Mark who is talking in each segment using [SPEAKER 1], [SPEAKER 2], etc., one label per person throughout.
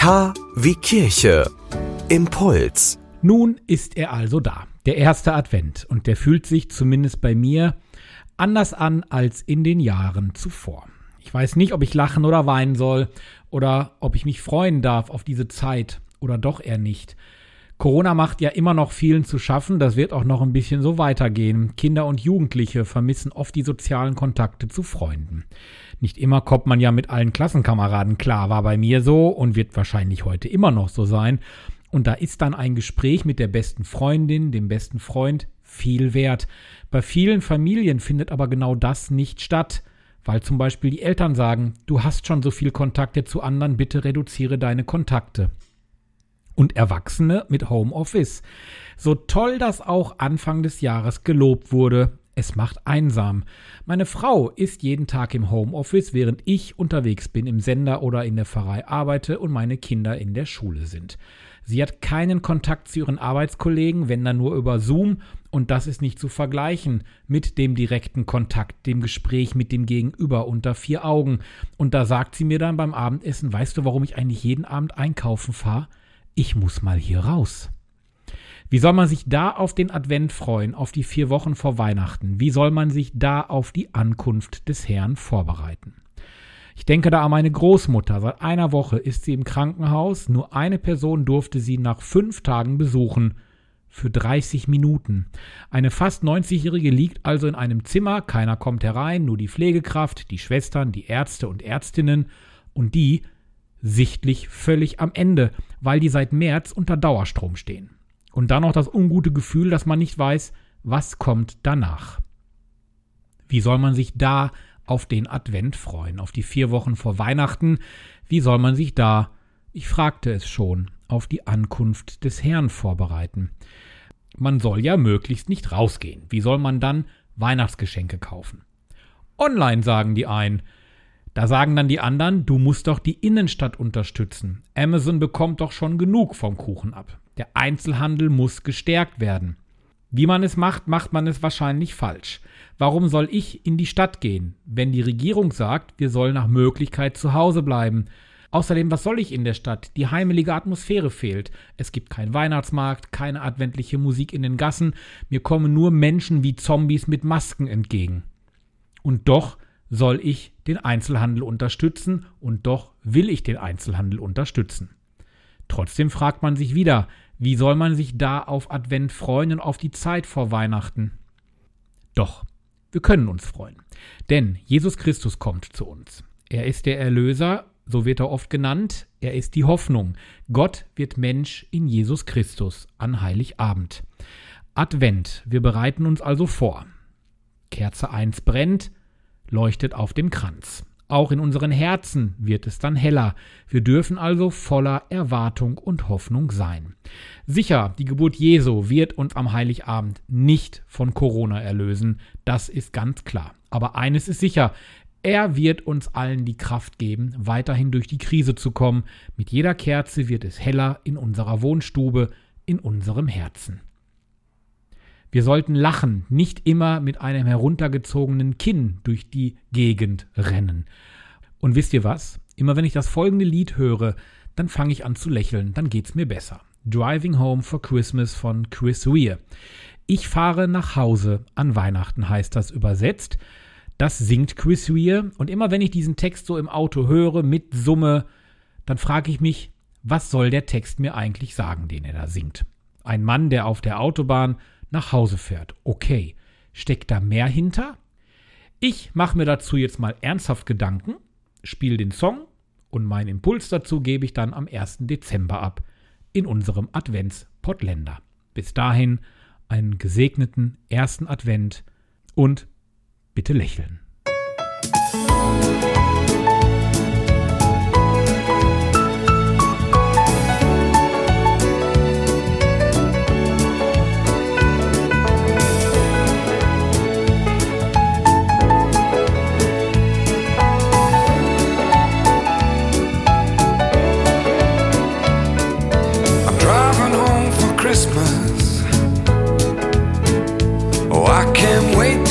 [SPEAKER 1] K wie Kirche. Impuls.
[SPEAKER 2] Nun ist er also da, der erste Advent, und der fühlt sich zumindest bei mir anders an als in den Jahren zuvor. Ich weiß nicht, ob ich lachen oder weinen soll oder ob ich mich freuen darf auf diese Zeit oder doch eher nicht. Corona macht ja immer noch vielen zu schaffen, das wird auch noch ein bisschen so weitergehen. Kinder und Jugendliche vermissen oft die sozialen Kontakte zu Freunden. Nicht immer kommt man ja mit allen Klassenkameraden klar, war bei mir so und wird wahrscheinlich heute immer noch so sein. Und da ist dann ein Gespräch mit der besten Freundin, dem besten Freund viel wert. Bei vielen Familien findet aber genau das nicht statt, weil zum Beispiel die Eltern sagen, du hast schon so viel Kontakte zu anderen, bitte reduziere deine Kontakte und Erwachsene mit Homeoffice. So toll das auch Anfang des Jahres gelobt wurde, es macht einsam. Meine Frau ist jeden Tag im Homeoffice, während ich unterwegs bin im Sender oder in der Pfarrei arbeite und meine Kinder in der Schule sind. Sie hat keinen Kontakt zu ihren Arbeitskollegen, wenn dann nur über Zoom, und das ist nicht zu vergleichen mit dem direkten Kontakt, dem Gespräch mit dem Gegenüber unter vier Augen. Und da sagt sie mir dann beim Abendessen, weißt du, warum ich eigentlich jeden Abend einkaufen fahre? Ich muss mal hier raus. Wie soll man sich da auf den Advent freuen, auf die vier Wochen vor Weihnachten? Wie soll man sich da auf die Ankunft des Herrn vorbereiten? Ich denke da an meine Großmutter. Seit einer Woche ist sie im Krankenhaus. Nur eine Person durfte sie nach fünf Tagen besuchen. Für 30 Minuten. Eine fast 90-Jährige liegt also in einem Zimmer. Keiner kommt herein, nur die Pflegekraft, die Schwestern, die Ärzte und Ärztinnen. Und die sichtlich völlig am Ende, weil die seit März unter Dauerstrom stehen. Und dann noch das ungute Gefühl, dass man nicht weiß, was kommt danach. Wie soll man sich da auf den Advent freuen, auf die vier Wochen vor Weihnachten? Wie soll man sich da, ich fragte es schon, auf die Ankunft des Herrn vorbereiten? Man soll ja möglichst nicht rausgehen. Wie soll man dann Weihnachtsgeschenke kaufen? Online sagen die einen, da sagen dann die anderen, du musst doch die Innenstadt unterstützen. Amazon bekommt doch schon genug vom Kuchen ab. Der Einzelhandel muss gestärkt werden. Wie man es macht, macht man es wahrscheinlich falsch. Warum soll ich in die Stadt gehen, wenn die Regierung sagt, wir sollen nach Möglichkeit zu Hause bleiben? Außerdem, was soll ich in der Stadt? Die heimelige Atmosphäre fehlt. Es gibt keinen Weihnachtsmarkt, keine adventliche Musik in den Gassen. Mir kommen nur Menschen wie Zombies mit Masken entgegen. Und doch soll ich den Einzelhandel unterstützen und doch will ich den Einzelhandel unterstützen. Trotzdem fragt man sich wieder, wie soll man sich da auf Advent freuen und auf die Zeit vor Weihnachten? Doch, wir können uns freuen, denn Jesus Christus kommt zu uns. Er ist der Erlöser, so wird er oft genannt, er ist die Hoffnung. Gott wird Mensch in Jesus Christus an Heiligabend. Advent, wir bereiten uns also vor. Kerze 1 brennt, leuchtet auf dem Kranz. Auch in unseren Herzen wird es dann heller. Wir dürfen also voller Erwartung und Hoffnung sein. Sicher, die Geburt Jesu wird uns am Heiligabend nicht von Corona erlösen, das ist ganz klar. Aber eines ist sicher, er wird uns allen die Kraft geben, weiterhin durch die Krise zu kommen. Mit jeder Kerze wird es heller in unserer Wohnstube, in unserem Herzen. Wir sollten lachen, nicht immer mit einem heruntergezogenen Kinn durch die Gegend rennen. Und wisst ihr was? Immer wenn ich das folgende Lied höre, dann fange ich an zu lächeln, dann geht's mir besser. Driving Home for Christmas von Chris Weir. Ich fahre nach Hause an Weihnachten heißt das übersetzt. Das singt Chris Weir und immer wenn ich diesen Text so im Auto höre mit Summe, dann frage ich mich, was soll der Text mir eigentlich sagen, den er da singt? Ein Mann, der auf der Autobahn nach Hause fährt. Okay, steckt da mehr hinter? Ich mache mir dazu jetzt mal ernsthaft Gedanken, spiele den Song und meinen Impuls dazu gebe ich dann am 1. Dezember ab in unserem Advents-Potländer. Bis dahin einen gesegneten ersten Advent und bitte lächeln.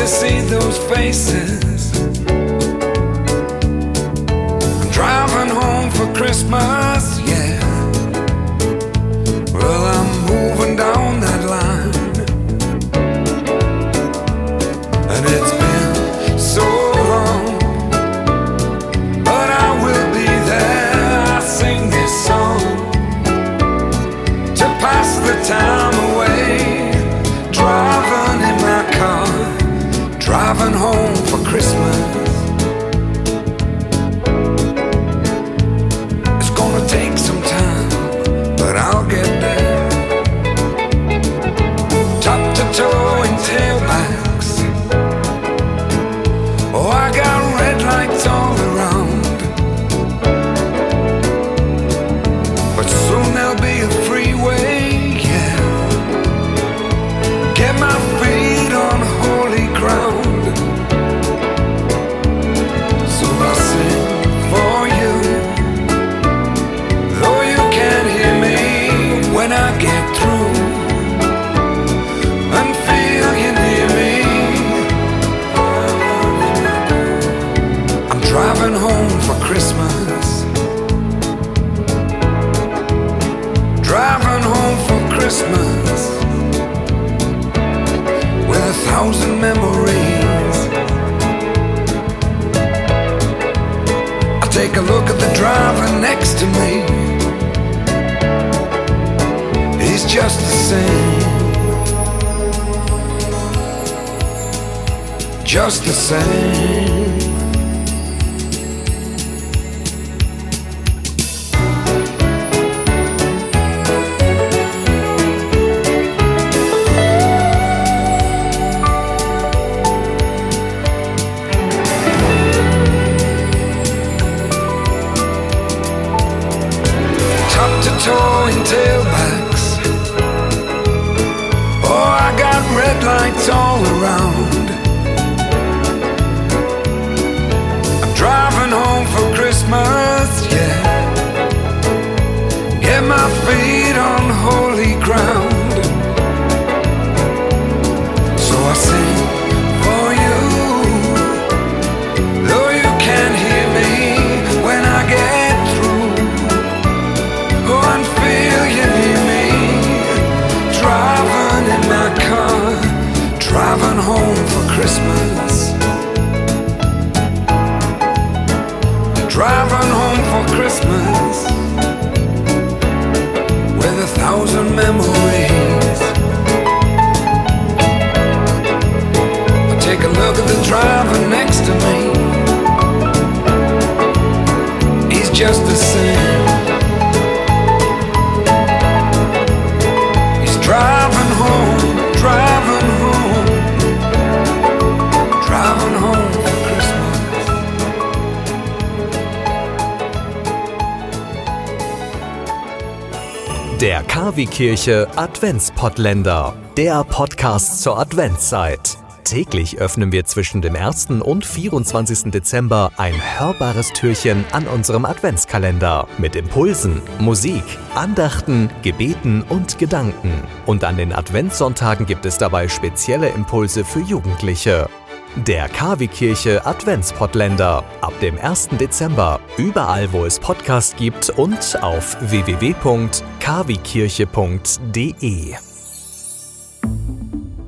[SPEAKER 3] See those faces. I'm driving home for Christmas, Christmas with a thousand memories. I take a look at the driver next to me. He's just the same. Just the same.
[SPEAKER 1] Der KW-Kirche Adventspottländer. Der Podcast zur Adventszeit. Täglich öffnen wir zwischen dem 1. und 24. Dezember ein hörbares Türchen an unserem Adventskalender mit Impulsen, Musik, Andachten, Gebeten und Gedanken. Und an den Adventssonntagen gibt es dabei spezielle Impulse für Jugendliche. Der KW-Kirche Adventspottländer. Ab dem 1. Dezember. Überall, wo es Podcasts gibt und auf www.kwkirche.de.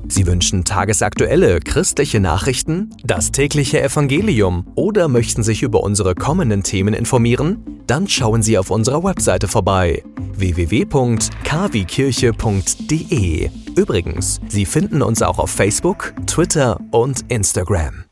[SPEAKER 1] Sie wünschen tagesaktuelle christliche Nachrichten, das tägliche Evangelium oder möchten sich über unsere kommenden Themen informieren? Dann schauen Sie auf unserer Webseite vorbei www.kwkirche.de. Übrigens, Sie finden uns auch auf Facebook, Twitter und Instagram.